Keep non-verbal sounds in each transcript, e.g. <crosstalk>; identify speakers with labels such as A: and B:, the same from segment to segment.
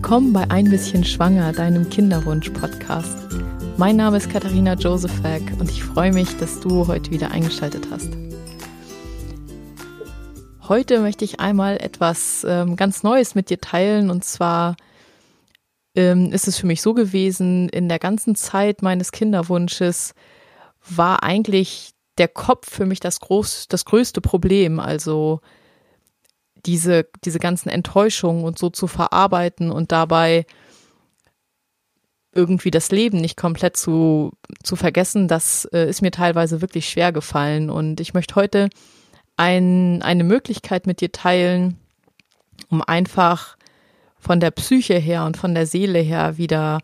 A: Willkommen bei Ein bisschen Schwanger, deinem Kinderwunsch-Podcast. Mein Name ist Katharina Josefak und ich freue mich, dass du heute wieder eingeschaltet hast. Heute möchte ich einmal etwas ähm, ganz Neues mit dir teilen und zwar ähm, ist es für mich so gewesen, in der ganzen Zeit meines Kinderwunsches war eigentlich der Kopf für mich das, groß, das größte Problem. Also diese, diese ganzen Enttäuschungen und so zu verarbeiten und dabei irgendwie das Leben nicht komplett zu, zu vergessen, das äh, ist mir teilweise wirklich schwer gefallen. Und ich möchte heute ein, eine Möglichkeit mit dir teilen, um einfach von der Psyche her und von der Seele her wieder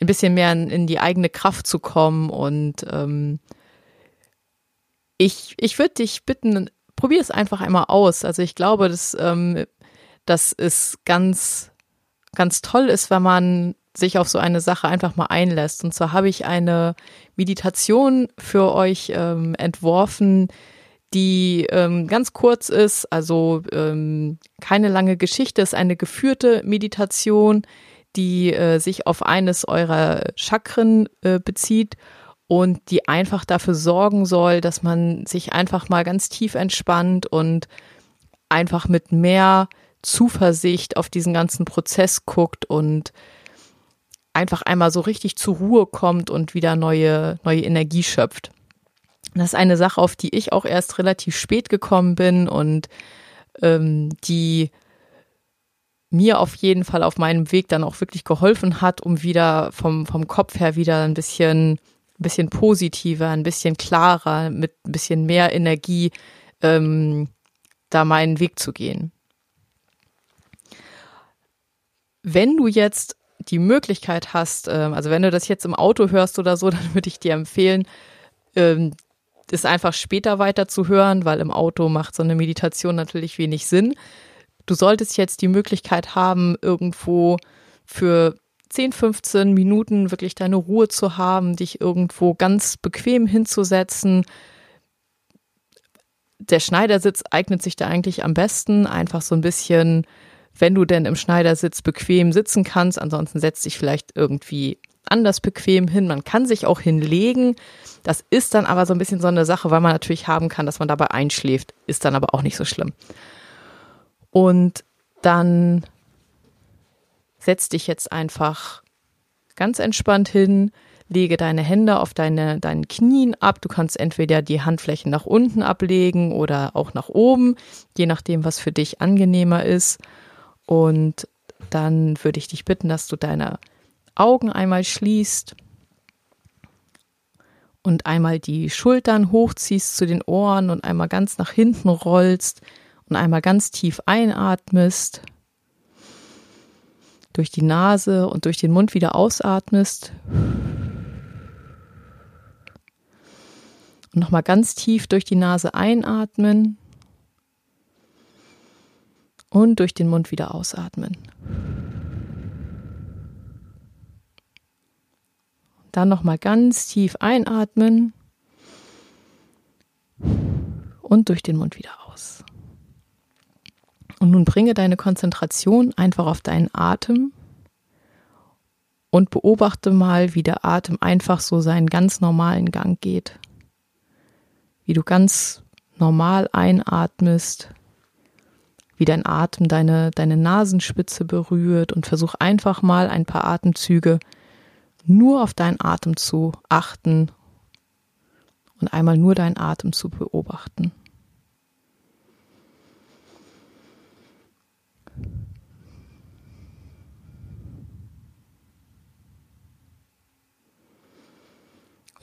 A: ein bisschen mehr in, in die eigene Kraft zu kommen. Und ähm, ich, ich würde dich bitten, probier es einfach einmal aus. Also ich glaube, dass, ähm, dass es ganz, ganz toll ist, wenn man sich auf so eine Sache einfach mal einlässt. Und zwar habe ich eine Meditation für euch ähm, entworfen, die ähm, ganz kurz ist, also ähm, keine lange Geschichte, ist eine geführte Meditation, die äh, sich auf eines eurer Chakren äh, bezieht und die einfach dafür sorgen soll, dass man sich einfach mal ganz tief entspannt und einfach mit mehr Zuversicht auf diesen ganzen Prozess guckt und einfach einmal so richtig zur Ruhe kommt und wieder neue, neue Energie schöpft. Das ist eine Sache, auf die ich auch erst relativ spät gekommen bin und ähm, die mir auf jeden Fall auf meinem Weg dann auch wirklich geholfen hat, um wieder vom, vom Kopf her wieder ein bisschen ein bisschen positiver, ein bisschen klarer, mit ein bisschen mehr Energie ähm, da meinen Weg zu gehen. Wenn du jetzt die Möglichkeit hast, ähm, also wenn du das jetzt im Auto hörst oder so, <laughs> dann würde ich dir empfehlen, ähm, das einfach später weiter zu hören, weil im Auto macht so eine Meditation natürlich wenig Sinn. Du solltest jetzt die Möglichkeit haben, irgendwo für 10, 15 Minuten wirklich deine Ruhe zu haben, dich irgendwo ganz bequem hinzusetzen. Der Schneidersitz eignet sich da eigentlich am besten, einfach so ein bisschen, wenn du denn im Schneidersitz bequem sitzen kannst, ansonsten setz dich vielleicht irgendwie anders bequem hin. Man kann sich auch hinlegen. Das ist dann aber so ein bisschen so eine Sache, weil man natürlich haben kann, dass man dabei einschläft. Ist dann aber auch nicht so schlimm. Und dann setz dich jetzt einfach ganz entspannt hin, lege deine Hände auf deine, deinen Knien ab. Du kannst entweder die Handflächen nach unten ablegen oder auch nach oben, je nachdem, was für dich angenehmer ist. Und dann würde ich dich bitten, dass du deine Augen einmal schließt und einmal die Schultern hochziehst zu den Ohren und einmal ganz nach hinten rollst und einmal ganz tief einatmest durch die Nase und durch den Mund wieder ausatmest. Und nochmal ganz tief durch die Nase einatmen und durch den Mund wieder ausatmen. Dann nochmal ganz tief einatmen und durch den Mund wieder aus. Und nun bringe deine Konzentration einfach auf deinen Atem und beobachte mal, wie der Atem einfach so seinen ganz normalen Gang geht. Wie du ganz normal einatmest, wie dein Atem deine, deine Nasenspitze berührt und versuch einfach mal ein paar Atemzüge nur auf deinen Atem zu achten und einmal nur deinen Atem zu beobachten.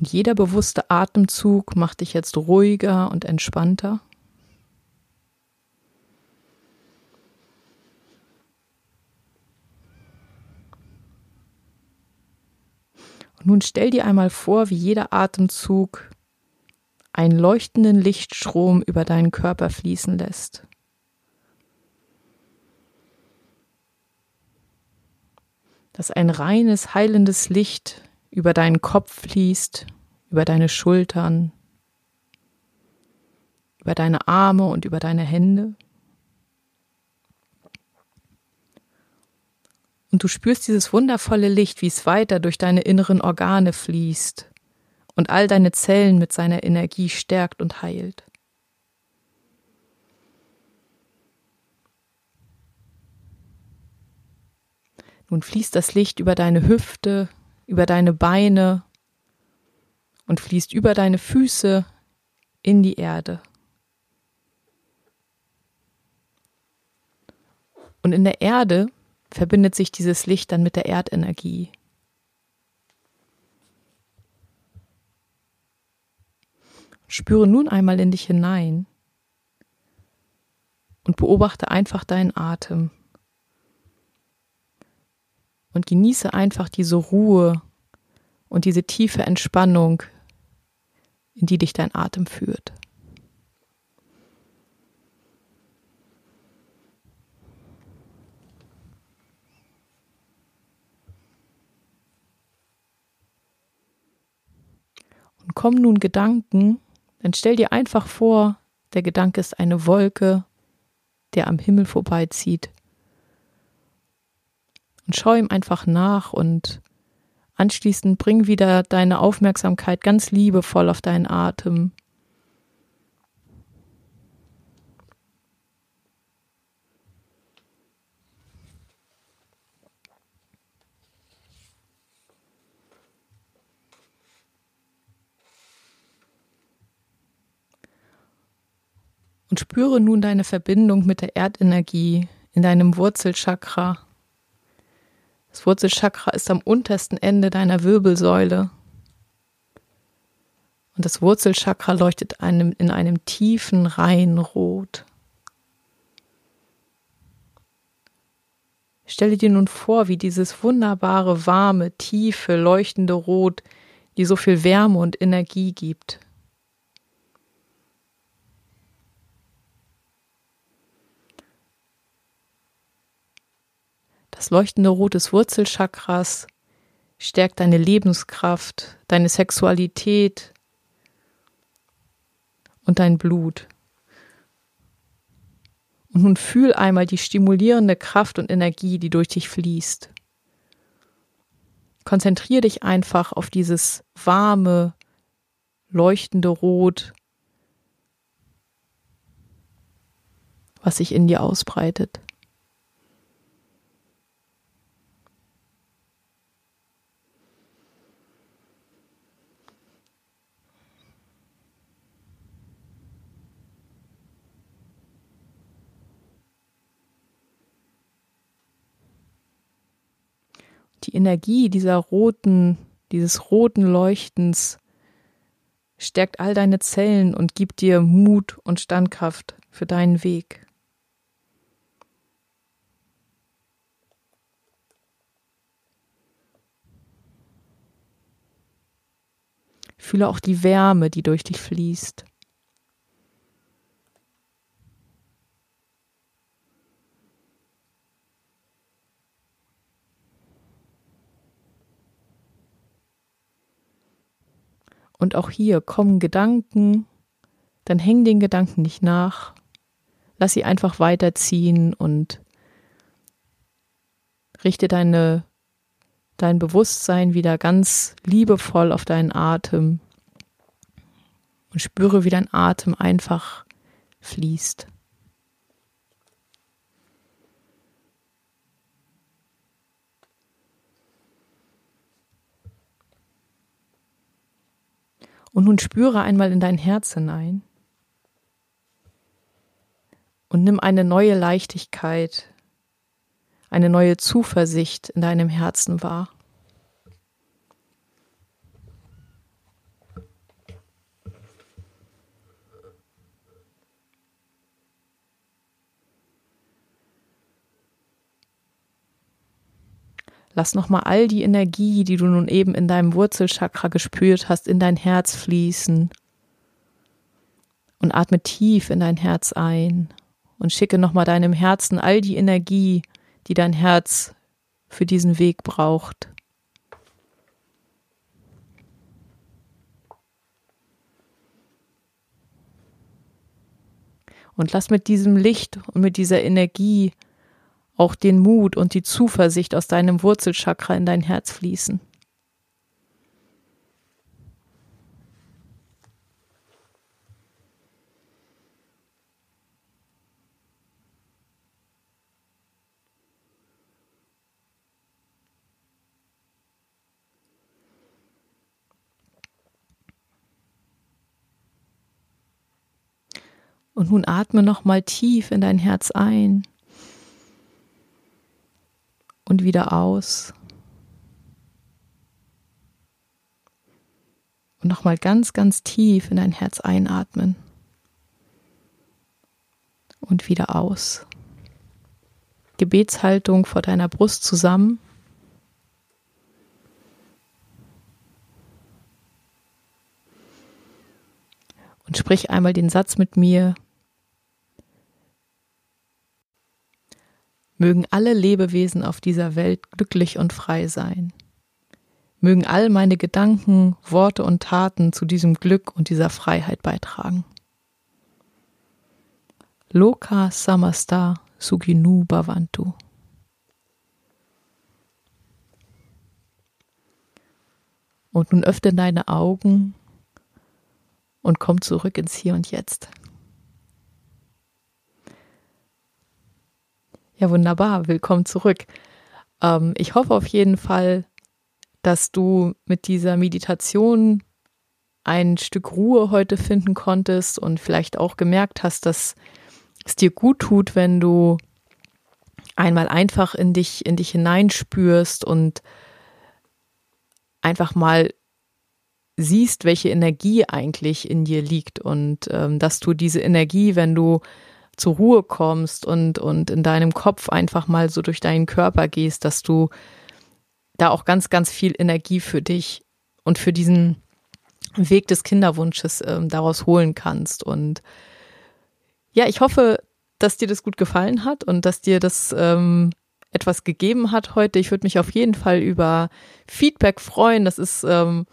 A: Und jeder bewusste Atemzug macht dich jetzt ruhiger und entspannter. Und nun stell dir einmal vor, wie jeder Atemzug einen leuchtenden Lichtstrom über deinen Körper fließen lässt. Dass ein reines, heilendes Licht über deinen Kopf fließt, über deine Schultern, über deine Arme und über deine Hände. Und du spürst dieses wundervolle Licht, wie es weiter durch deine inneren Organe fließt und all deine Zellen mit seiner Energie stärkt und heilt. Nun fließt das Licht über deine Hüfte, über deine Beine und fließt über deine Füße in die Erde. Und in der Erde verbindet sich dieses Licht dann mit der Erdenergie. Spüre nun einmal in dich hinein und beobachte einfach deinen Atem. Und genieße einfach diese Ruhe und diese tiefe Entspannung, in die dich dein Atem führt. Und kommen nun Gedanken, dann stell dir einfach vor, der Gedanke ist eine Wolke, der am Himmel vorbeizieht. Und schau ihm einfach nach und anschließend bring wieder deine Aufmerksamkeit ganz liebevoll auf deinen Atem. Und spüre nun deine Verbindung mit der Erdenergie in deinem Wurzelchakra. Das Wurzelchakra ist am untersten Ende deiner Wirbelsäule. Und das Wurzelchakra leuchtet einem, in einem tiefen, reinen Rot. Stelle dir nun vor, wie dieses wunderbare, warme, tiefe, leuchtende Rot dir so viel Wärme und Energie gibt. Das leuchtende Rot des Wurzelchakras stärkt deine Lebenskraft, deine Sexualität und dein Blut. Und nun fühl einmal die stimulierende Kraft und Energie, die durch dich fließt. Konzentriere dich einfach auf dieses warme, leuchtende Rot, was sich in dir ausbreitet. Die Energie dieser roten, dieses roten Leuchtens stärkt all deine Zellen und gibt dir Mut und Standkraft für deinen Weg. Fühle auch die Wärme, die durch dich fließt. Und auch hier kommen Gedanken, dann häng den Gedanken nicht nach. Lass sie einfach weiterziehen und richte deine, dein Bewusstsein wieder ganz liebevoll auf deinen Atem und spüre, wie dein Atem einfach fließt. Und nun spüre einmal in dein Herz hinein und nimm eine neue Leichtigkeit, eine neue Zuversicht in deinem Herzen wahr. Lass nochmal all die Energie, die du nun eben in deinem Wurzelchakra gespürt hast, in dein Herz fließen. Und atme tief in dein Herz ein und schicke nochmal deinem Herzen all die Energie, die dein Herz für diesen Weg braucht. Und lass mit diesem Licht und mit dieser Energie auch den Mut und die Zuversicht aus deinem Wurzelchakra in dein Herz fließen. Und nun atme nochmal tief in dein Herz ein und wieder aus. Und nochmal ganz, ganz tief in dein Herz einatmen und wieder aus. Gebetshaltung vor deiner Brust zusammen. Und sprich einmal den Satz mit mir, Mögen alle Lebewesen auf dieser Welt glücklich und frei sein. Mögen all meine Gedanken, Worte und Taten zu diesem Glück und dieser Freiheit beitragen. Loka Samasta Suginu Bhavantu. Und nun öffne deine Augen und komm zurück ins Hier und Jetzt. Ja, wunderbar. Willkommen zurück. Ähm, ich hoffe auf jeden Fall, dass du mit dieser Meditation ein Stück Ruhe heute finden konntest und vielleicht auch gemerkt hast, dass es dir gut tut, wenn du einmal einfach in dich, in dich hineinspürst und einfach mal siehst, welche Energie eigentlich in dir liegt und ähm, dass du diese Energie, wenn du zur Ruhe kommst und, und in deinem Kopf einfach mal so durch deinen Körper gehst, dass du da auch ganz, ganz viel Energie für dich und für diesen Weg des Kinderwunsches ähm, daraus holen kannst. Und ja, ich hoffe, dass dir das gut gefallen hat und dass dir das ähm, etwas gegeben hat heute. Ich würde mich auf jeden Fall über Feedback freuen. Das ist ähm,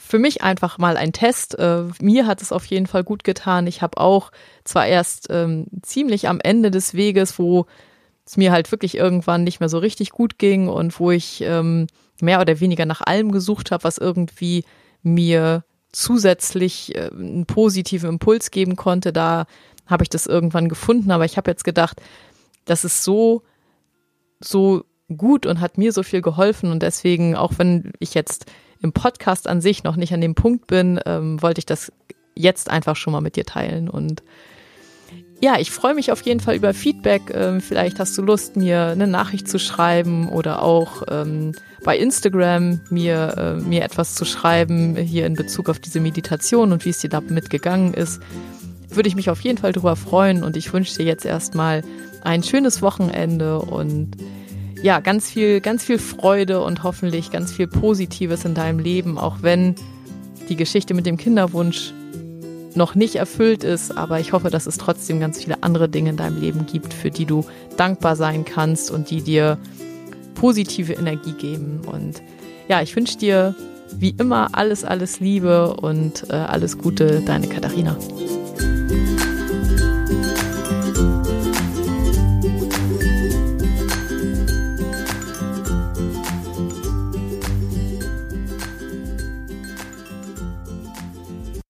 A: für mich einfach mal ein Test. Äh, mir hat es auf jeden Fall gut getan. Ich habe auch zwar erst ähm, ziemlich am Ende des Weges, wo es mir halt wirklich irgendwann nicht mehr so richtig gut ging und wo ich ähm, mehr oder weniger nach allem gesucht habe, was irgendwie mir zusätzlich äh, einen positiven Impuls geben konnte. Da habe ich das irgendwann gefunden, aber ich habe jetzt gedacht, das ist so, so gut und hat mir so viel geholfen und deswegen, auch wenn ich jetzt im Podcast an sich noch nicht an dem Punkt bin, ähm, wollte ich das jetzt einfach schon mal mit dir teilen. Und ja, ich freue mich auf jeden Fall über Feedback. Ähm, vielleicht hast du Lust, mir eine Nachricht zu schreiben oder auch ähm, bei Instagram mir, äh, mir etwas zu schreiben hier in Bezug auf diese Meditation und wie es dir damit gegangen ist. Würde ich mich auf jeden Fall darüber freuen und ich wünsche dir jetzt erstmal ein schönes Wochenende und ja, ganz viel, ganz viel Freude und hoffentlich ganz viel Positives in deinem Leben, auch wenn die Geschichte mit dem Kinderwunsch noch nicht erfüllt ist, aber ich hoffe, dass es trotzdem ganz viele andere Dinge in deinem Leben gibt, für die du dankbar sein kannst und die dir positive Energie geben. Und ja, ich wünsche dir wie immer alles, alles Liebe und äh, alles Gute, deine Katharina.